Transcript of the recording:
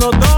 no. Te